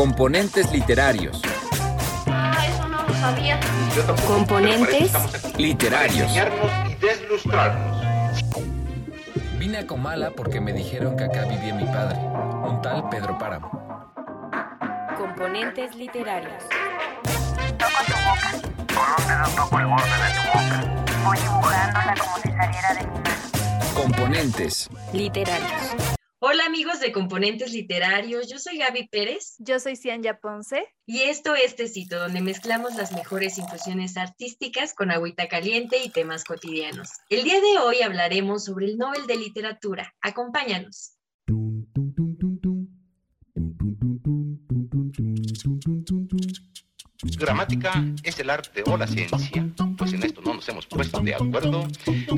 Componentes literarios. Ah, eso no lo sabía. Yo tampoco, Componentes para Literarios. y deslustrarnos. Vine a Comala porque me dijeron que acá vivía mi padre, un tal Pedro Páramo. Componentes literarios. Toco tu boca. Con un dedo toco el borde de tu boca. Voy dibujándola como si saliera de mi mano. Componentes. Literarios. Hola amigos de Componentes Literarios, yo soy Gaby Pérez Yo soy Cianya Ponce. y esto es Tecito, donde mezclamos las mejores infusiones artísticas con agüita caliente y temas cotidianos. El día de hoy hablaremos sobre el Nobel de Literatura. Acompáñanos. Gramática es el arte o la ciencia, pues en esto no nos hemos puesto de acuerdo,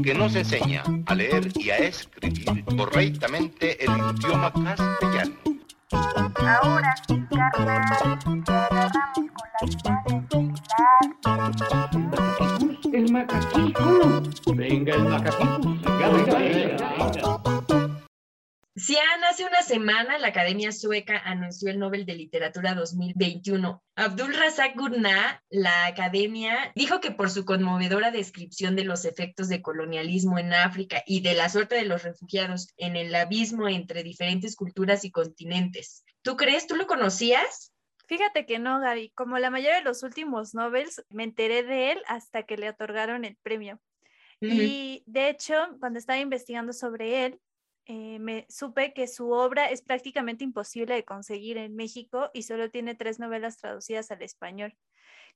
que nos enseña a leer y a escribir correctamente el idioma castellano. Ahora, carnal, manos y El macaquico. Venga, el macaquico. Venga, venga, venga. Cian, hace una semana la Academia Sueca anunció el Nobel de Literatura 2021. Abdul Razak Gurnah, la Academia, dijo que por su conmovedora descripción de los efectos de colonialismo en África y de la suerte de los refugiados en el abismo entre diferentes culturas y continentes. ¿Tú crees? ¿Tú lo conocías? Fíjate que no, Gaby. Como la mayoría de los últimos Nobels, me enteré de él hasta que le otorgaron el premio. Y de hecho, cuando estaba investigando sobre él, eh, me supe que su obra es prácticamente imposible de conseguir en México y solo tiene tres novelas traducidas al español.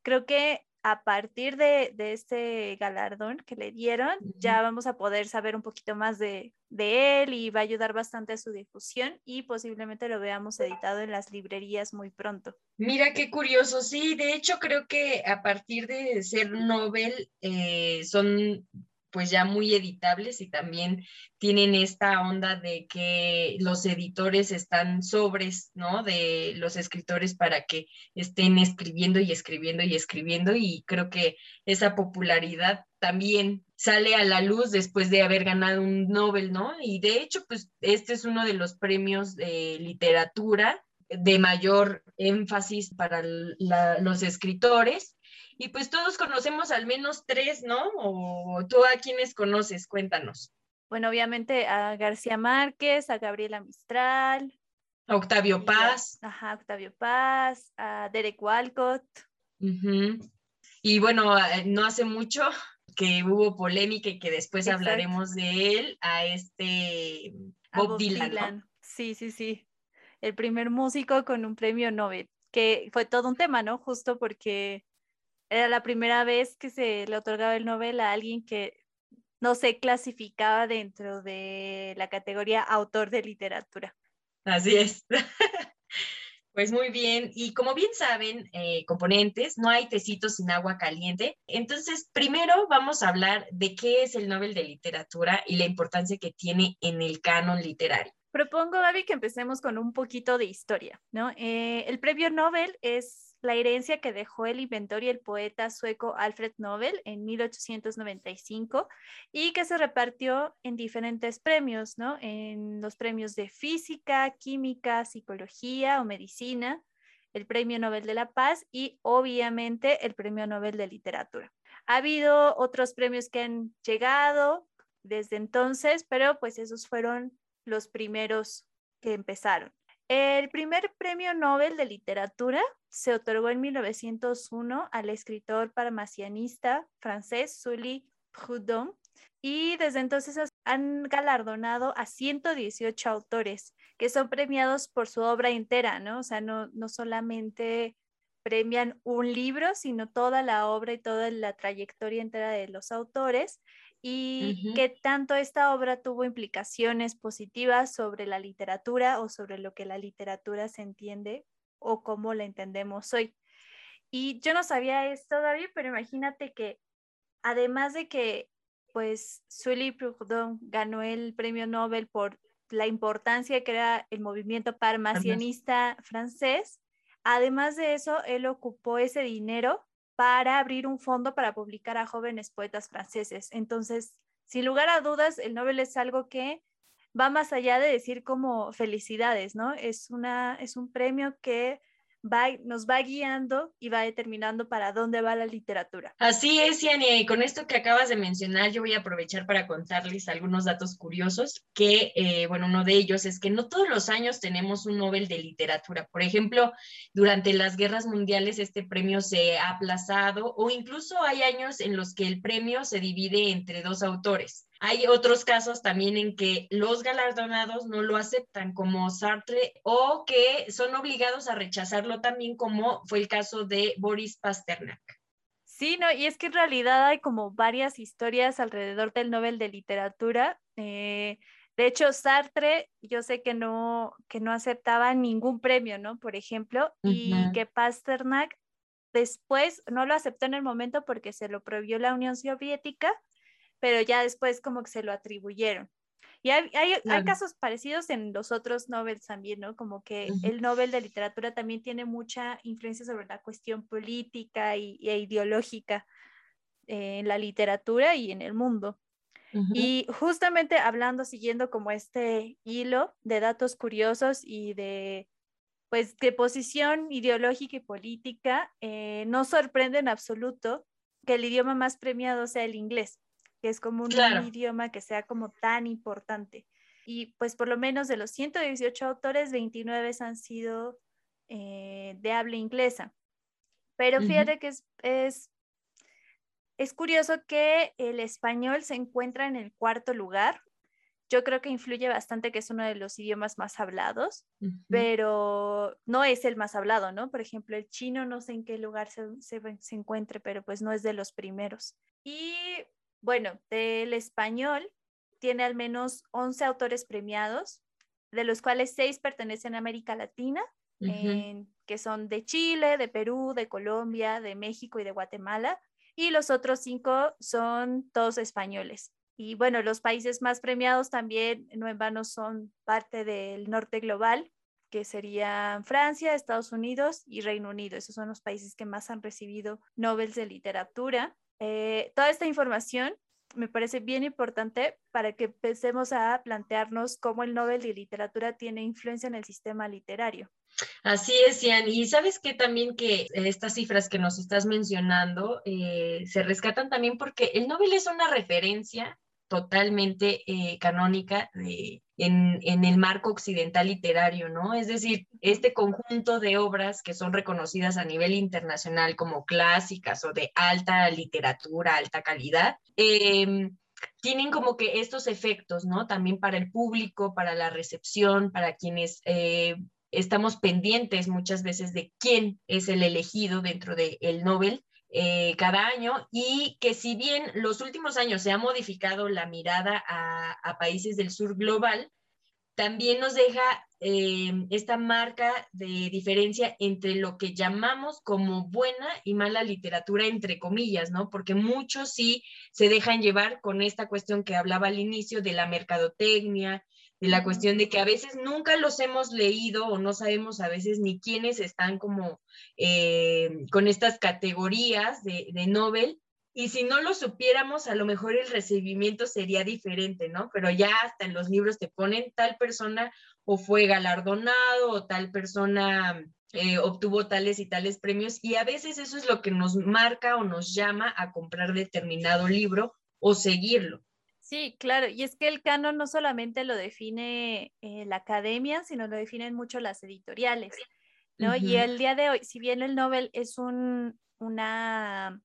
Creo que a partir de, de este galardón que le dieron, ya vamos a poder saber un poquito más de, de él y va a ayudar bastante a su difusión y posiblemente lo veamos editado en las librerías muy pronto. Mira qué curioso, sí, de hecho creo que a partir de ser Nobel eh, son pues ya muy editables y también tienen esta onda de que los editores están sobres, ¿no? De los escritores para que estén escribiendo y escribiendo y escribiendo y creo que esa popularidad también sale a la luz después de haber ganado un Nobel, ¿no? Y de hecho, pues este es uno de los premios de literatura de mayor énfasis para los escritores. Y pues todos conocemos al menos tres, ¿no? O tú a quienes conoces, cuéntanos. Bueno, obviamente a García Márquez, a Gabriela Mistral, A Octavio y a- Paz. ajá, Octavio Paz, a Derek Walcott. ujú. Y bueno, eh, no hace mucho que hubo polémica y que después Exacto. hablaremos de él, a este a Bob, Dylan. ¿no? Sí, sí, sí. El primer músico con un premio Nobel, que fue todo un tema, ¿no? Justo porque era la primera vez que se le otorgaba el Nobel a alguien que no se clasificaba dentro de la categoría autor de literatura. Así es. Pues muy bien, y como bien saben, eh, componentes, no hay tecitos sin agua caliente. Entonces, primero vamos a hablar de qué es el Nobel de Literatura y la importancia que tiene en el canon literario. Propongo, Gaby, que empecemos con un poquito de historia, ¿no? Eh, el premio Nobel es la herencia que dejó el inventor y el poeta sueco Alfred Nobel en 1895 y que se repartió en diferentes premios, ¿no? En los premios de física, química, psicología o medicina, el premio Nobel de la Paz y obviamente el premio Nobel de literatura. Ha habido otros premios que han llegado desde entonces, pero pues esos fueron los primeros que empezaron. El primer premio Nobel de literatura se otorgó en 1901 al escritor parmasianista francés Sully Proudhon y desde entonces han galardonado a 118 autores que son premiados por su obra entera, ¿no? O sea, no, no solamente premian un libro, sino toda la obra y toda la trayectoria entera de los autores y Ujú. que tanto esta obra tuvo implicaciones positivas sobre la literatura o sobre lo que la literatura se entiende o cómo la entendemos hoy. Y yo no sabía esto, David, pero imagínate que además de que pues Sully Proudhon ganó el premio Nobel por la importancia que era el movimiento parmasianista francés, además de eso, él ocupó ese dinero para abrir un fondo para publicar a jóvenes poetas franceses. Entonces, sin lugar a dudas, el Nobel es algo que va más allá de decir como felicidades, ¿no? Es, una, es un premio que va, nos va guiando y va determinando para dónde va la literatura. Así es, Yania, y con esto que acabas de mencionar, yo voy a aprovechar para contarles algunos datos curiosos, que, eh, bueno, uno de ellos es que no todos los años tenemos un Nobel de literatura. Por ejemplo, durante las guerras mundiales este premio se ha aplazado o incluso hay años en los que el premio se divide entre dos autores. Hay otros casos también en que los galardonados no lo aceptan, como Sartre, o que son obligados a rechazarlo también, como fue el caso de Boris Pasternak. Sí, no, y es que en realidad hay como varias historias alrededor del Nobel de Literatura. Eh, de hecho, Sartre, yo sé que no, que no aceptaba ningún premio, ¿no? Por ejemplo, y que Pasternak después no lo aceptó en el momento porque se lo prohibió la Unión Soviética pero ya después como que se lo atribuyeron. Y hay, hay, casos parecidos en los otros Nobel también, ¿no? Como que el Nobel de Literatura también tiene mucha influencia sobre la cuestión política y, e ideológica en la literatura y en el mundo. Y justamente hablando, siguiendo como este hilo de datos curiosos y de, pues, de posición ideológica y política, eh, no sorprende en absoluto que el idioma más premiado sea el inglés que es como un idioma que sea como tan importante. Y pues por lo menos de los 118 autores, 29 han sido eh, de habla inglesa. Pero fíjate que es, es, es, curioso que el español se encuentra en el cuarto lugar. Yo creo que influye bastante que es uno de los idiomas más hablados, pero no es el más hablado, ¿no? Por ejemplo, el chino no sé en qué lugar se, se, se encuentre, pero pues no es de los primeros. Y bueno, del español tiene al menos 11 autores premiados, de los cuales 6 pertenecen a América Latina, que son de Chile, de Perú, de Colombia, de México y de Guatemala, y los otros 5 son todos españoles. Y bueno, los países más premiados también, no en vano, son parte del norte global, que serían Francia, Estados Unidos y Reino Unido. Esos son los países que más han recibido Nobel de literatura. Eh, toda esta información me parece bien importante para que empecemos a plantearnos cómo el Nobel de Literatura tiene influencia en el sistema literario. Así es, Ian. Y sabes que también que estas cifras que nos estás mencionando eh, se rescatan también porque el Nobel es una referencia totalmente eh, canónica en, el marco occidental literario, ¿no? Es decir, este conjunto de obras que son reconocidas a nivel internacional como clásicas o de alta literatura, alta calidad, em, tienen como que estos efectos, ¿no? También para el público, para la recepción, para quienes eh, estamos pendientes muchas veces de quién es el elegido dentro del Nobel eh, cada año y que si bien los últimos años se ha modificado la mirada a, países del sur global, también nos deja eh, esta marca de diferencia entre lo que llamamos como buena y mala literatura, entre comillas, ¿no? Porque muchos sí se dejan llevar con esta cuestión que hablaba al inicio de la mercadotecnia, de la cuestión de que a veces nunca los hemos leído o no sabemos a veces ni quiénes están como eh, con estas categorías de, de Nobel. Y si no lo supiéramos, a lo mejor el recibimiento sería diferente, ¿no? Pero ya hasta en los libros te ponen tal persona o fue galardonado o tal persona eh, obtuvo tales y tales premios. Y a veces eso es lo que nos marca o nos llama a comprar determinado libro o seguirlo. Sí, claro, y es que el canon no solamente lo define eh, la academia, sino lo definen mucho las editoriales, ¿no? Y el día de hoy, si bien el Nobel es un, una,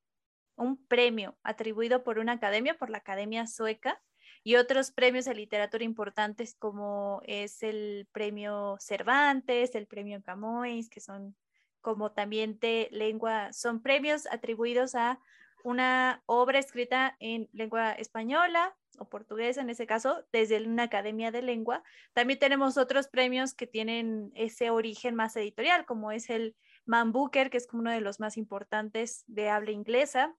un premio atribuido por una academia, por la Academia Sueca, y otros premios de literatura importantes como es el premio Cervantes, el premio Camões, que son como también de lengua, son premios atribuidos a una obra escrita en lengua española o portuguesa en ese caso, desde una academia de lengua. También tenemos otros premios que tienen ese origen más editorial, como es el Man Booker, que es como uno de los más importantes de habla inglesa,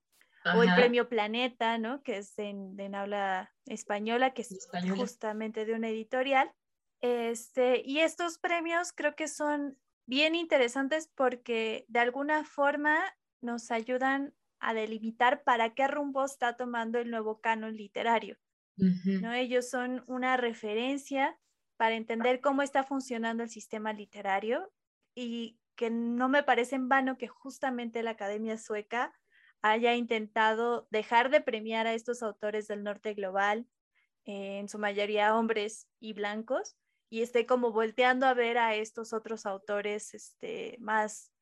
o el premio Planeta, ¿no? Que es en, habla española, que es justamente de una editorial. Este, y estos premios creo que son bien interesantes porque de alguna forma nos ayudan a delimitar para qué rumbo está tomando el nuevo canon literario. ¿no? Ellos son una referencia para entender cómo está funcionando el sistema literario y que no me parece en vano que justamente la Academia Sueca haya intentado dejar de premiar a estos autores del norte global, eh, en su mayoría hombres y blancos, y esté como volteando a ver a estos otros autores este, más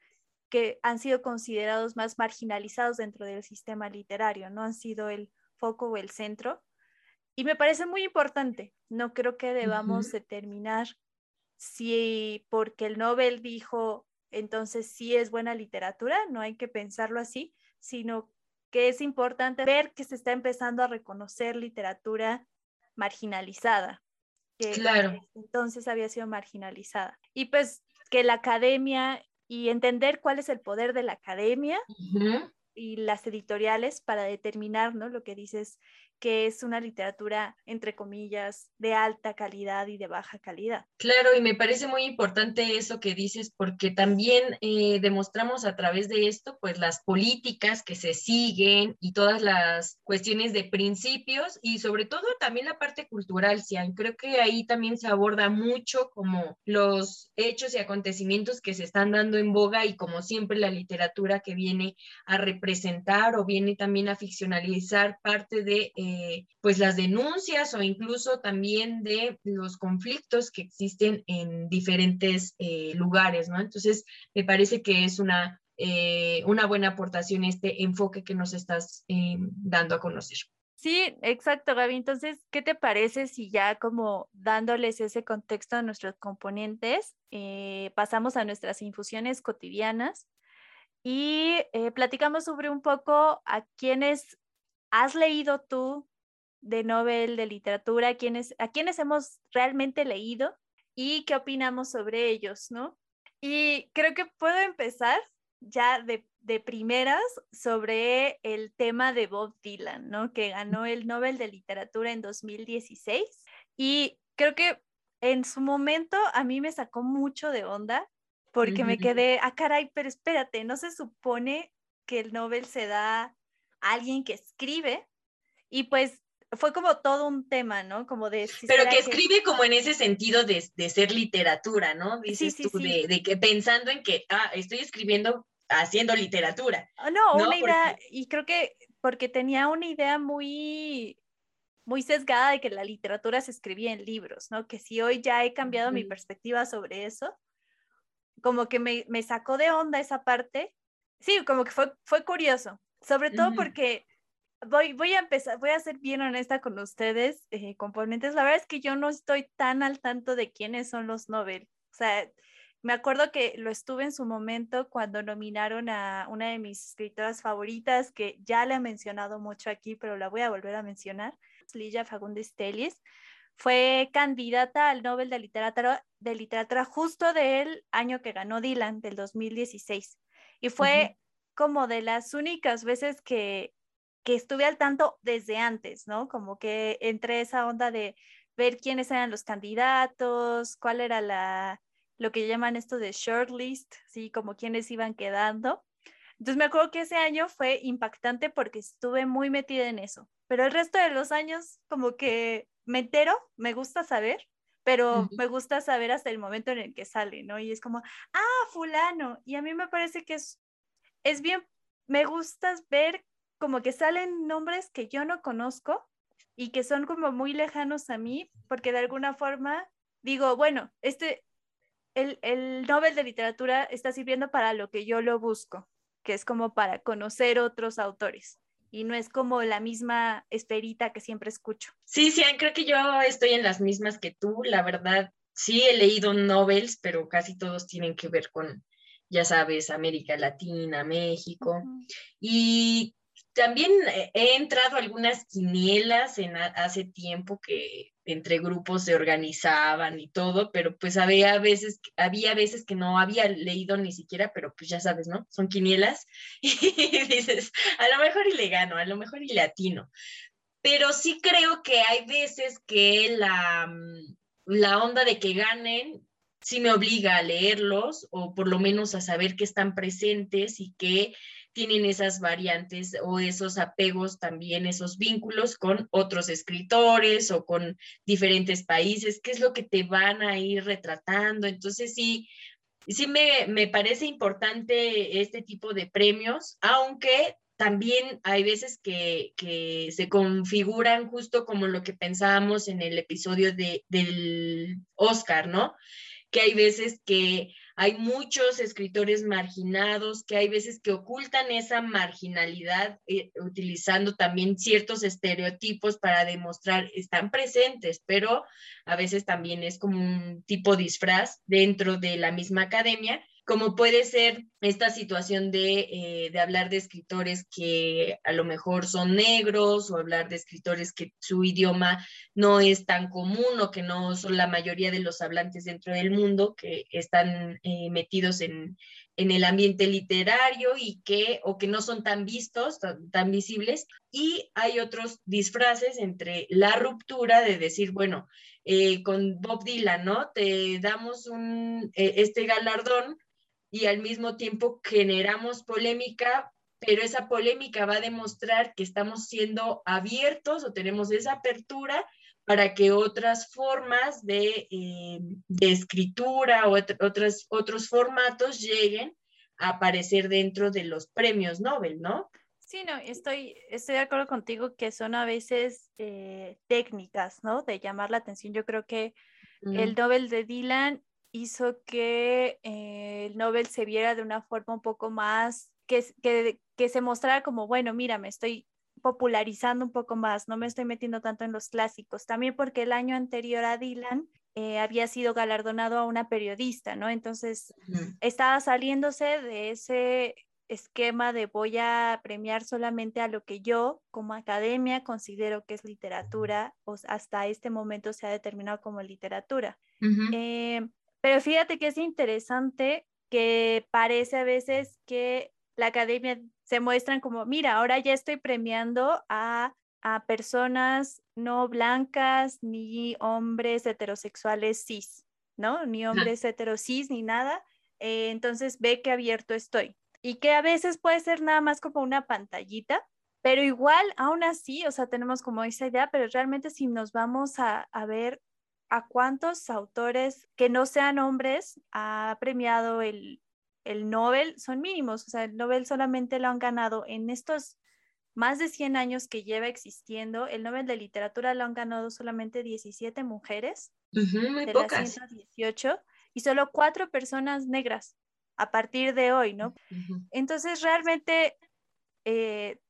que han sido considerados más marginalizados dentro del sistema literario, no han sido el foco o el centro. Y me parece muy importante, no creo que debamos determinar si porque el Nobel dijo entonces sí es buena literatura, no hay que pensarlo así, sino que es importante ver que se está empezando a reconocer literatura marginalizada, que claro. entonces había sido marginalizada. Y pues que la academia y entender cuál es el poder de la academia y las editoriales para determinar, ¿no? Lo que dices, que es una literatura, entre comillas, de alta calidad y de baja calidad. Claro, y me parece muy importante eso que dices, porque también eh, demostramos a través de esto, pues las políticas que se siguen y todas las cuestiones de principios y sobre todo también la parte cultural, Cian. Creo que ahí también se aborda mucho como los hechos y acontecimientos que se están dando en boga y como siempre la literatura que viene a representar o viene también a ficcionalizar parte de... Eh, pues las denuncias o incluso también de los conflictos que existen en diferentes eh, lugares, ¿no? Entonces, me parece que es una, eh, una buena aportación este enfoque que nos estás eh, dando a conocer. Sí, exacto, Gaby. Entonces, ¿qué te parece si ya como dándoles ese contexto a nuestros componentes, pasamos a nuestras infusiones cotidianas y platicamos sobre un poco a quienes has leído tú de Nobel de literatura, a quienes, a quienes hemos realmente leído y qué opinamos sobre ellos, ¿no? Y creo que puedo empezar ya de, de primeras sobre el tema de Bob Dylan, ¿no? Que ganó el Nobel de literatura en 2016 y creo que en su momento a mí me sacó mucho de onda porque me quedé, ah, caray, pero espérate, no se supone que el Nobel se da a alguien que escribe y pues fue como todo un tema, ¿no? Como de... Pero que escribe como en ese sentido de, de ser literatura, ¿no? Dices tú, De, de, que pensando en que, ah, estoy escribiendo haciendo literatura. Ah, no, una idea, y creo que porque tenía una idea muy, muy sesgada de que la literatura se escribía en libros, ¿no? Que si hoy ya he cambiado mi perspectiva sobre eso, como que me, me, sacó de onda esa parte. Sí, como que fue, fue curioso, sobre todo porque voy, voy a empezar, voy a ser bien honesta con ustedes, eh, componentes. La verdad es que yo no estoy tan al tanto de quiénes son los Nobel. O sea, me acuerdo que lo estuve en su momento cuando nominaron a una de mis escritoras favoritas, que ya le he mencionado mucho aquí, pero la voy a volver a mencionar, Ligia Fagundes Telles. Fue candidata al Nobel de Literatura, de literatura justo del año que ganó Dylan, del 2016. Y fue como de las únicas veces que que estuve al tanto desde antes, ¿no? Como que entre esa onda de ver quiénes eran los candidatos, cuál era la, lo que llaman esto de shortlist, ¿sí? Como quiénes iban quedando. Entonces me acuerdo que ese año fue impactante porque estuve muy metida en eso, pero el resto de los años como que me entero, me gusta saber, pero me gusta saber hasta el momento en el que sale, ¿no? Y es como, ah, fulano, y a mí me parece que es, es bien, me gusta ver como que salen nombres que yo no conozco y que son como muy lejanos a mí, porque de alguna forma digo, bueno, este, el, el Nobel de Literatura está sirviendo para lo que yo lo busco, que es como para conocer otros autores y no es como la misma esperita que siempre escucho. Sí, sí, creo que yo estoy en las mismas que tú, la verdad. Sí, he leído novels, pero casi todos tienen que ver con, ya sabes, América Latina, México. Y también he entrado a algunas quinielas en hace tiempo que entre grupos se organizaban y todo, pero pues había veces, había veces que no había leído ni siquiera, pero pues ya sabes, ¿no? Son quinielas y dices, a lo mejor y le gano, a lo mejor y le atino. Pero sí creo que hay veces que la, mm, la onda de que ganen sí me obliga a leerlos o por lo menos a saber que están presentes y que tienen esas variantes o esos apegos también, esos vínculos con otros escritores o con diferentes países, qué es lo que te van a ir retratando. Entonces sí, sí me, me parece importante este tipo de premios, aunque también hay veces que, que, se configuran justo como lo que pensábamos en el episodio de, del Oscar, ¿no? Que hay veces que hay muchos escritores marginados, que hay veces que ocultan esa marginalidad eh, utilizando también ciertos estereotipos para demostrar, están presentes, pero a veces también es como un tipo disfraz dentro de la misma academia como puede ser esta situación de, eh, de, hablar de escritores que a lo mejor son negros o hablar de escritores que su idioma no es tan común o que no son la mayoría de los hablantes dentro del mundo que están eh, metidos en, en, el ambiente literario y que o que no son tan vistos, tan, visibles. Y hay otros disfraces entre la ruptura de decir, bueno, eh, con Bob Dylan, ¿no? Te damos un, este galardón y al mismo tiempo generamos polémica, pero esa polémica va a demostrar que estamos siendo abiertos o tenemos esa apertura para que otras formas de, eh, de escritura o otros, otros formatos lleguen a aparecer dentro de los premios Nobel, ¿no? Sí, no, estoy, estoy de acuerdo contigo que son a veces eh, técnicas, ¿no? De llamar la atención. Yo creo que el Nobel de Dylan hizo que eh, el Nobel se viera de una forma un poco más, que, que, que se mostrara como, bueno, mira, me estoy popularizando un poco más, no me estoy metiendo tanto en los clásicos, también porque el año anterior a Dylan eh, había sido galardonado a una periodista, ¿no? Entonces estaba saliéndose de ese esquema de voy a premiar solamente a lo que yo como academia considero que es literatura o hasta este momento se ha determinado como literatura. Pero fíjate que es interesante que parece a veces que la academia se muestran como, mira, ahora ya estoy premiando a, a personas no blancas ni hombres heterosexuales cis, ¿no? Ni hombres heterosis ni nada. Eh, entonces ve qué abierto estoy. Y que a veces puede ser nada más como una pantallita, pero igual, aún así, o sea, tenemos como esa idea, pero realmente si nos vamos a, a ver a cuántos autores que no sean hombres ha premiado el, el Nobel, son mínimos, o sea, el Nobel solamente lo han ganado en estos más de 100 años que lleva existiendo, el Nobel de Literatura lo han ganado solamente 17 mujeres de las 118 y solo cuatro personas negras a partir de hoy, ¿no? Entonces, realmente eh,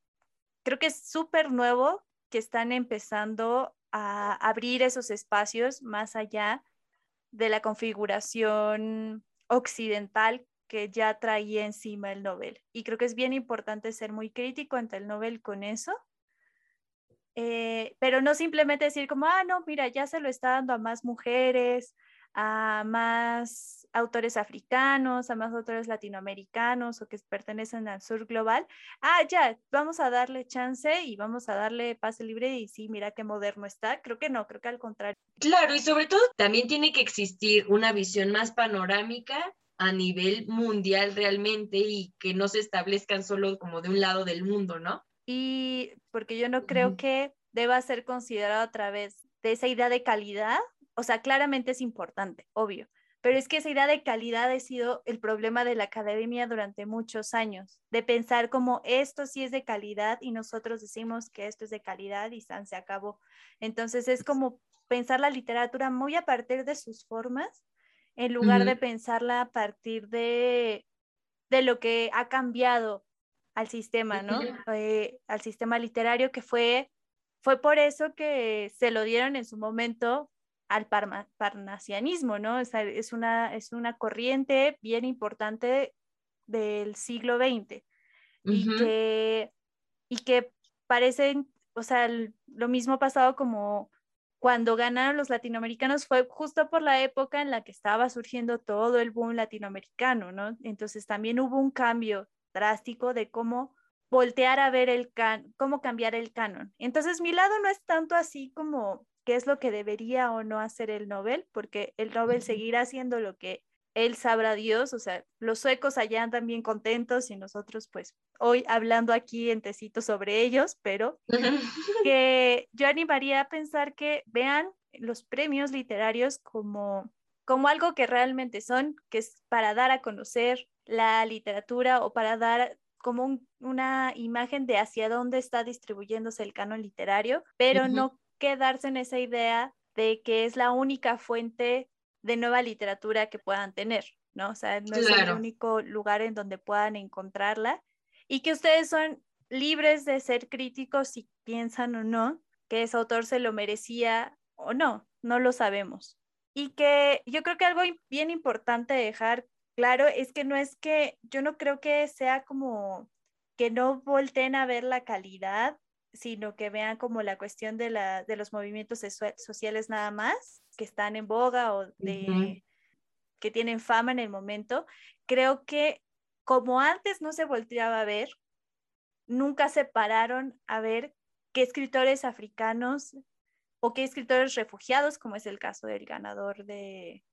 creo que es súper nuevo que están empezando a abrir esos espacios más allá de la configuración occidental que ya traía encima el Nobel. Y creo que es bien importante ser muy crítico ante el Nobel con eso, eh, pero no simplemente decir como, ah, no, mira, ya se lo está dando a más mujeres, a más autores africanos, a más autores latinoamericanos o que pertenecen al sur global, ah, ya, vamos a darle chance y vamos a darle pase libre y sí, mira qué moderno está. Creo que no, creo que al contrario. Claro, y sobre todo también tiene que existir una visión más panorámica a nivel mundial realmente y que no se establezcan solo como de un lado del mundo, ¿no? Y porque yo no creo que deba ser considerado a través de esa idea de calidad, o sea, claramente es importante, obvio, pero es que esa idea de calidad ha sido el problema de la academia durante muchos años, de pensar como esto sí es de calidad y nosotros decimos que esto es de calidad y se acabó. Entonces es como pensar la literatura muy a partir de sus formas, en lugar de pensarla a partir de, de lo que ha cambiado al sistema, ¿no? Eh, al sistema literario que fue, fue por eso que se lo dieron en su momento al parnasianismo, ¿no? es, una, es una corriente bien importante del siglo XX y, que, y que parecen, o sea, lo mismo pasado como cuando ganaron los latinoamericanos fue justo por la época en la que estaba surgiendo todo el boom latinoamericano, ¿no? Entonces también hubo un cambio drástico de cómo voltear a ver el can, cómo cambiar el canon. Entonces mi lado no es tanto así como qué es lo que debería o no hacer el Nobel, porque el Nobel seguirá haciendo lo que él sabrá Dios, o sea, los suecos allá andan bien contentos y nosotros pues hoy hablando aquí en tecito sobre ellos, pero que yo animaría a pensar que vean los premios literarios como como algo que realmente son, que es para dar a conocer la literatura o para dar como un- una imagen de hacia dónde está distribuyéndose el canon literario, pero no quedarse en esa idea de que es la única fuente de nueva literatura que puedan tener, ¿no? O sea, no es el único lugar en donde puedan encontrarla y que ustedes son libres de ser críticos si piensan o no que ese autor se lo merecía o no, no lo sabemos. Y que yo creo que algo bien importante dejar claro es que no es que yo no creo que sea como que no volteen a ver la calidad, sino que vean como la cuestión de, la, de los movimientos sociales nada más, que están en boga o de, que tienen fama en el momento. Creo que como antes no se volteaba a ver, nunca se pararon a ver qué escritores africanos o qué escritores refugiados, como es el caso del ganador de,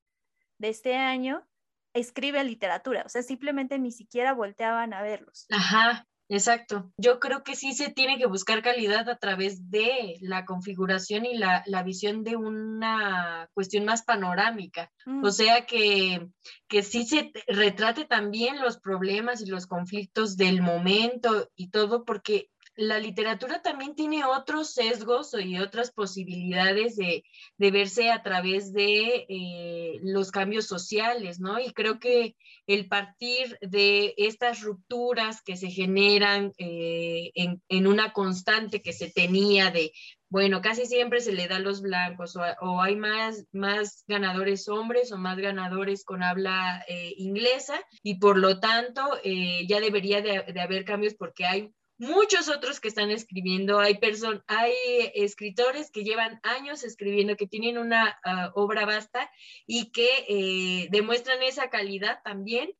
de este año, escriben literatura. O sea, simplemente ni siquiera volteaban a verlos. Ajá, exacto. Yo creo que sí se tiene que buscar calidad a través de la configuración y la, la visión de una cuestión más panorámica. Mm, O sea que, que sí se te- retrate también los problemas y los conflictos del momento y todo, porque la literatura también tiene otros sesgos y otras posibilidades de, verse a través de eh, los cambios sociales, ¿no? Y creo que el partir de estas rupturas que se generan eh, en, una constante que se tenía de bueno, casi siempre se le da a los blancos o, hay más, más ganadores hombres o más ganadores con habla eh, inglesa y por lo tanto ya debería de, de, haber cambios porque hay muchos otros que están escribiendo, hay, person hay escritores que llevan años escribiendo, que tienen una uh, obra vasta y que eh, demuestran esa calidad también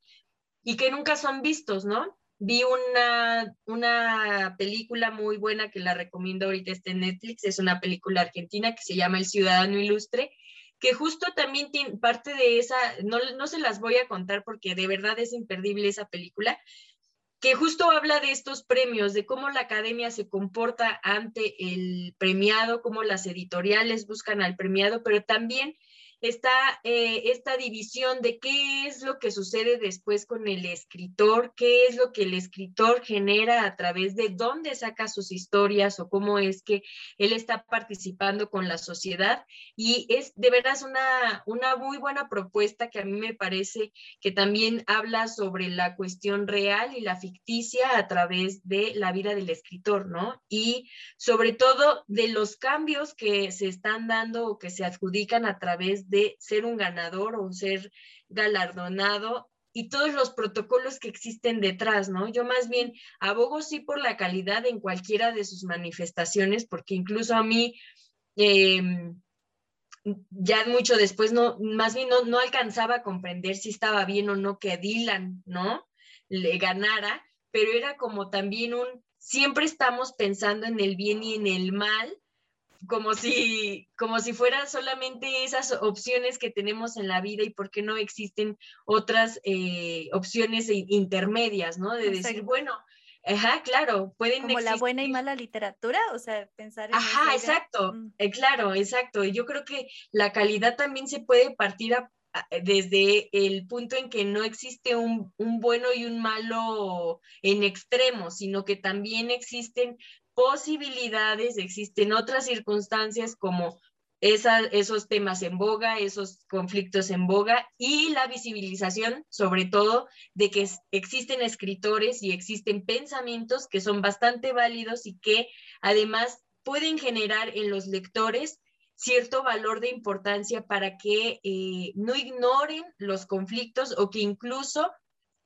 y que nunca son vistos, ¿no? vi una, una película muy buena que la recomiendo ahorita está en Netflix, es una película argentina que se llama El Ciudadano Ilustre, que justo también tiene parte de esa, no, no se las voy a contar porque de verdad es imperdible esa película, que justo habla de estos premios, de cómo la academia se comporta ante el premiado, cómo las editoriales buscan al premiado, pero también está eh, esta división de qué es lo que sucede después con el escritor, qué es lo que el escritor genera a través de dónde saca sus historias o cómo es que él está participando con la sociedad. Y es de veras una, una muy buena propuesta que a mí me parece que también habla sobre la cuestión real y la ficticia a través de la vida del escritor, ¿no? Y sobre todo de los cambios que se están dando o que se adjudican a través de ser un ganador o ser galardonado y todos los protocolos que existen detrás, ¿no? Yo más bien abogo sí por la calidad en cualquiera de sus manifestaciones, porque incluso a mí, eh, ya mucho después, no, más bien no, no alcanzaba a comprender si estaba bien o no que Dylan, ¿no? Le ganara, pero era como también un, siempre estamos pensando en el bien y en el mal, como si, como si fueran solamente esas opciones que tenemos en la vida y por qué no existen otras eh, opciones intermedias, ¿no? De Exacto. decir, bueno, ajá, claro, pueden Como la buena y mala literatura, o sea, pensar en Ajá, exacto, Mm. eh, claro, exacto. Yo creo que la calidad también se puede partir a- a- desde el punto en que no existe un, un bueno y un malo en extremo, sino que también existen posibilidades, existen otras circunstancias como esos temas en boga, esos conflictos en boga y la visibilización, sobre todo, de que existen escritores y existen pensamientos que son bastante válidos y que además pueden generar en los lectores cierto valor de importancia para que eh, no ignoren los conflictos o que incluso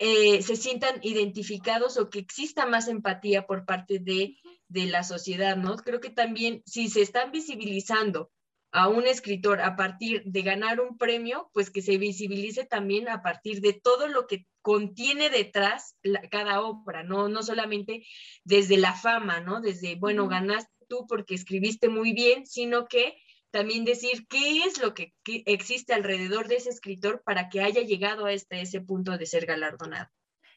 eh, se sientan identificados o que exista más empatía por parte de, de la sociedad, ¿no? Creo que también si se están visibilizando a un escritor a partir de ganar un premio, pues que se visibilice también a partir de todo lo que contiene detrás la, cada obra, ¿no? No solamente desde la fama, ¿no? Desde, bueno, ganaste tú porque escribiste muy bien, sino que también decir qué es lo que, existe alrededor de ese escritor para que haya llegado a este, ese punto de ser galardonado.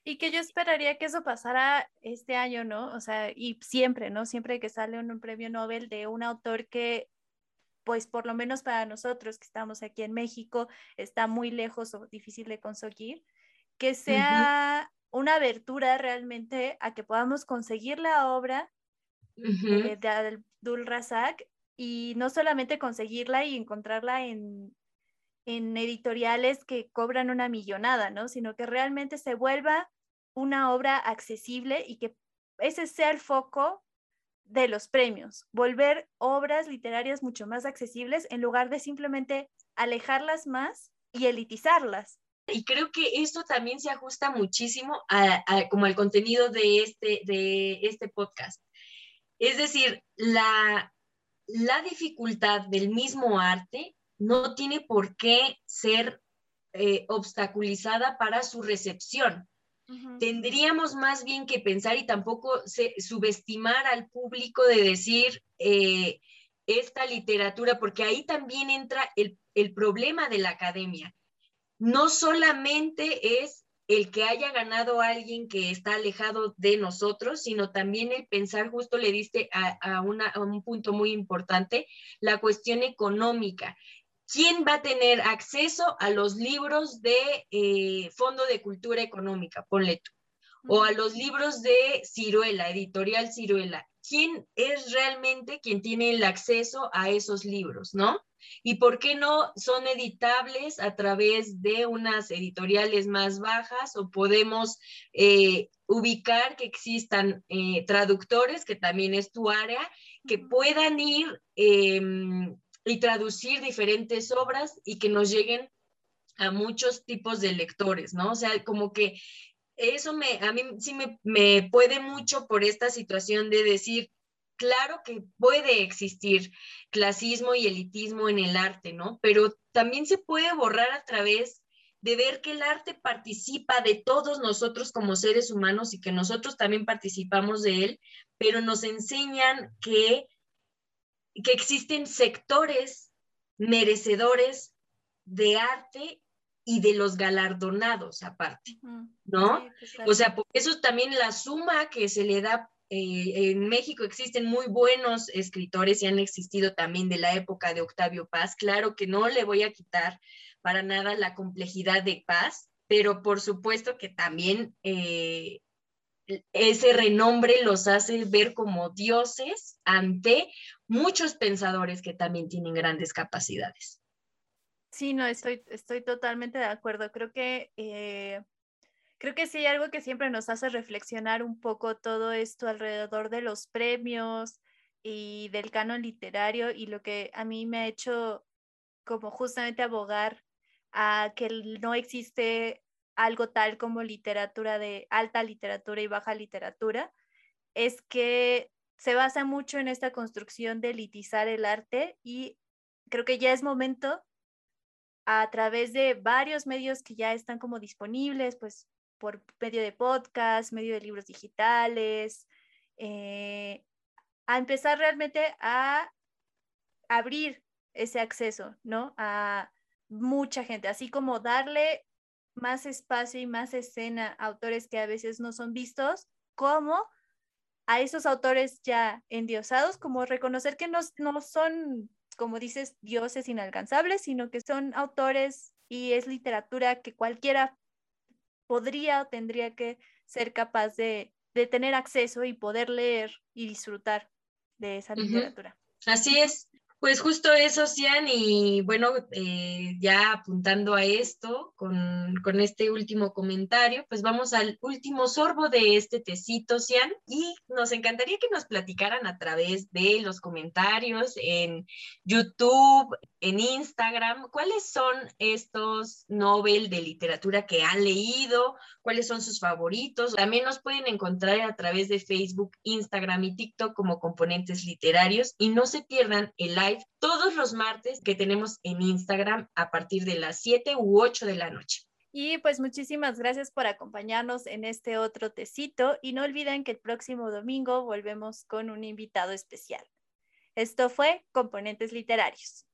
Y que yo esperaría que eso pasara este año, ¿no? O sea, y siempre, ¿no? Siempre que sale un, un premio Nobel de un autor que pues por lo menos para nosotros que estamos aquí en México, está muy lejos o difícil de conseguir, que sea una abertura realmente a que podamos conseguir la obra eh, de Abdul Razak y no solamente conseguirla y encontrarla en, en editoriales que cobran una millonada, ¿no? Sino que realmente se vuelva una obra accesible y que ese sea el foco de los premios, volver obras literarias mucho más accesibles en lugar de simplemente alejarlas más y elitizarlas. Y creo que esto también se ajusta muchísimo a, como al contenido de este, de este podcast. Es decir, la, la dificultad del mismo arte no tiene por qué ser eh, obstaculizada para su recepción. Tendríamos más bien que pensar y tampoco subestimar al público de decir eh, esta literatura, porque ahí también entra el, el problema de la academia. No solamente es el que haya ganado alguien que está alejado de nosotros, sino también el pensar, justo le diste a, a, un punto muy importante, la cuestión económica. ¿Quién va a tener acceso a los libros de eh, Fondo de Cultura Económica? Ponle tú. O a los libros de Ciruela, editorial Ciruela. ¿Quién es realmente quien tiene el acceso a esos libros, no? ¿Y por qué no son editables a través de unas editoriales más bajas o podemos eh, ubicar que existan eh, traductores, que también es tu área, que puedan ir em, y traducir diferentes obras y que nos lleguen a muchos tipos de lectores, ¿no? O sea, como que eso me, a mí sí me, me puede mucho por esta situación de decir, claro que puede existir clasismo y elitismo en el arte, ¿no? Pero también se puede borrar a través de ver que el arte participa de todos nosotros como seres humanos y que nosotros también participamos de él, pero nos enseñan que que existen sectores merecedores de arte y de los galardonados aparte, ¿no? o sea, por eso también la suma que se le da, eh, en México existen muy buenos escritores y han existido también de la época de Octavio Paz, claro que no le voy a quitar para nada la complejidad de Paz, pero por supuesto que también eh, ese renombre los hace ver como dioses ante muchos pensadores que también tienen grandes capacidades. Sí, no, estoy, estoy totalmente de acuerdo. Creo que, eh, creo que sí hay algo que siempre nos hace reflexionar un poco todo esto alrededor de los premios y del canon literario y lo que a mí me ha hecho como justamente abogar a que no existe algo tal como literatura de alta literatura y baja literatura, es que se basa mucho en esta construcción de elitizar el arte y creo que ya es momento a través de varios medios que ya están como disponibles, pues por medio de podcast, medio de libros digitales, eh, a empezar realmente a abrir ese acceso, ¿no? A mucha gente, así como darle más espacio y más escena a autores que a veces no son vistos, como a esos autores ya endiosados, como reconocer que no, no son, como dices, dioses inalcanzables, sino que son autores y es literatura que cualquiera podría o tendría que ser capaz de, de tener acceso y poder leer y disfrutar de esa literatura. Así es. Pues justo eso, Cian, y bueno, eh, ya apuntando a esto, con, con, este último comentario, pues vamos al último sorbo de este tecito, Cian, y nos encantaría que nos platicaran a través de los comentarios en YouTube, en Instagram, cuáles son estos Nobel de literatura que han leído, cuáles son sus favoritos. También nos pueden encontrar a través de Facebook, Instagram y TikTok como componentes literarios y no se pierdan el live todos los martes que tenemos en Instagram a partir de las 7 u 8 de la noche. Y pues muchísimas gracias por acompañarnos en este otro tecito y no olviden que el próximo domingo volvemos con un invitado especial. Esto fue Componentes Literarios.